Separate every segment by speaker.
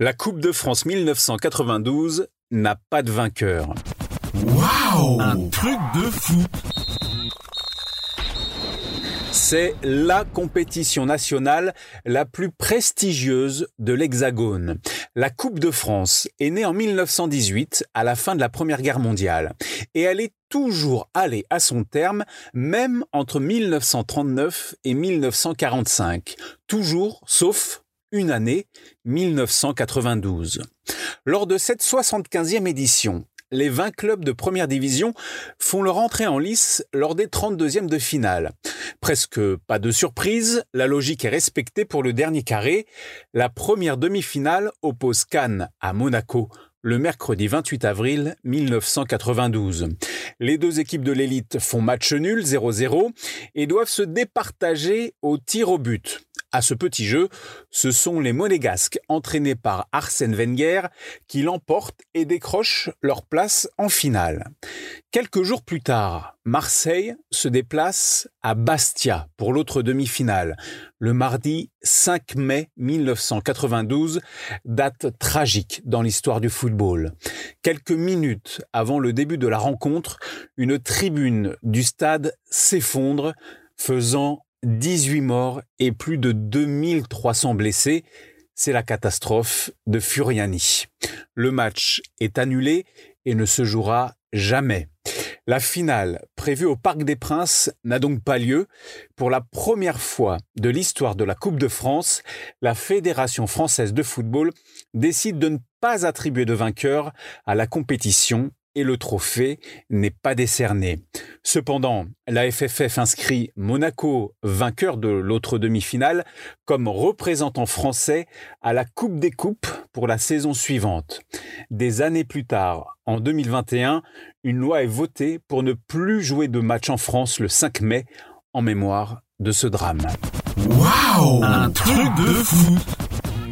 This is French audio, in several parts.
Speaker 1: La Coupe de France 1992 n'a pas de vainqueur.
Speaker 2: Waouh Un truc de fou
Speaker 1: C'est la compétition nationale la plus prestigieuse de l'Hexagone. La Coupe de France est née en 1918, à la fin de la Première Guerre mondiale, et elle est toujours allée à son terme, même entre 1939 et 1945. Toujours, sauf une année, 1992. Lors de cette 75e édition, les 20 clubs de première division font leur entrée en lice lors des 32e de finale. Presque pas de surprise, la logique est respectée pour le dernier carré. La première demi-finale oppose Cannes à Monaco le mercredi 28 avril 1992. Les deux équipes de l'élite font match nul 0-0 et doivent se départager au tir au but à ce petit jeu, ce sont les Monégasques, entraînés par Arsène Wenger, qui l'emportent et décrochent leur place en finale. Quelques jours plus tard, Marseille se déplace à Bastia pour l'autre demi-finale, le mardi 5 mai 1992, date tragique dans l'histoire du football. Quelques minutes avant le début de la rencontre, une tribune du stade s'effondre, faisant 18 morts et plus de 2300 blessés. C'est la catastrophe de Furiani. Le match est annulé et ne se jouera jamais. La finale, prévue au Parc des Princes, n'a donc pas lieu. Pour la première fois de l'histoire de la Coupe de France, la Fédération française de football décide de ne pas attribuer de vainqueur à la compétition et le trophée n'est pas décerné. Cependant, la FFF inscrit Monaco, vainqueur de l'autre demi-finale, comme représentant français à la Coupe des Coupes pour la saison suivante. Des années plus tard, en 2021, une loi est votée pour ne plus jouer de match en France le 5 mai en mémoire de ce drame.
Speaker 2: Waouh Un truc de fou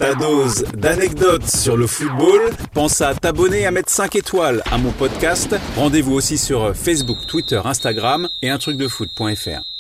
Speaker 1: ta dose d'anecdotes sur le football. Pense à t'abonner à mettre 5 étoiles à mon podcast. Rendez-vous aussi sur Facebook, Twitter, Instagram et un truc de foot.fr.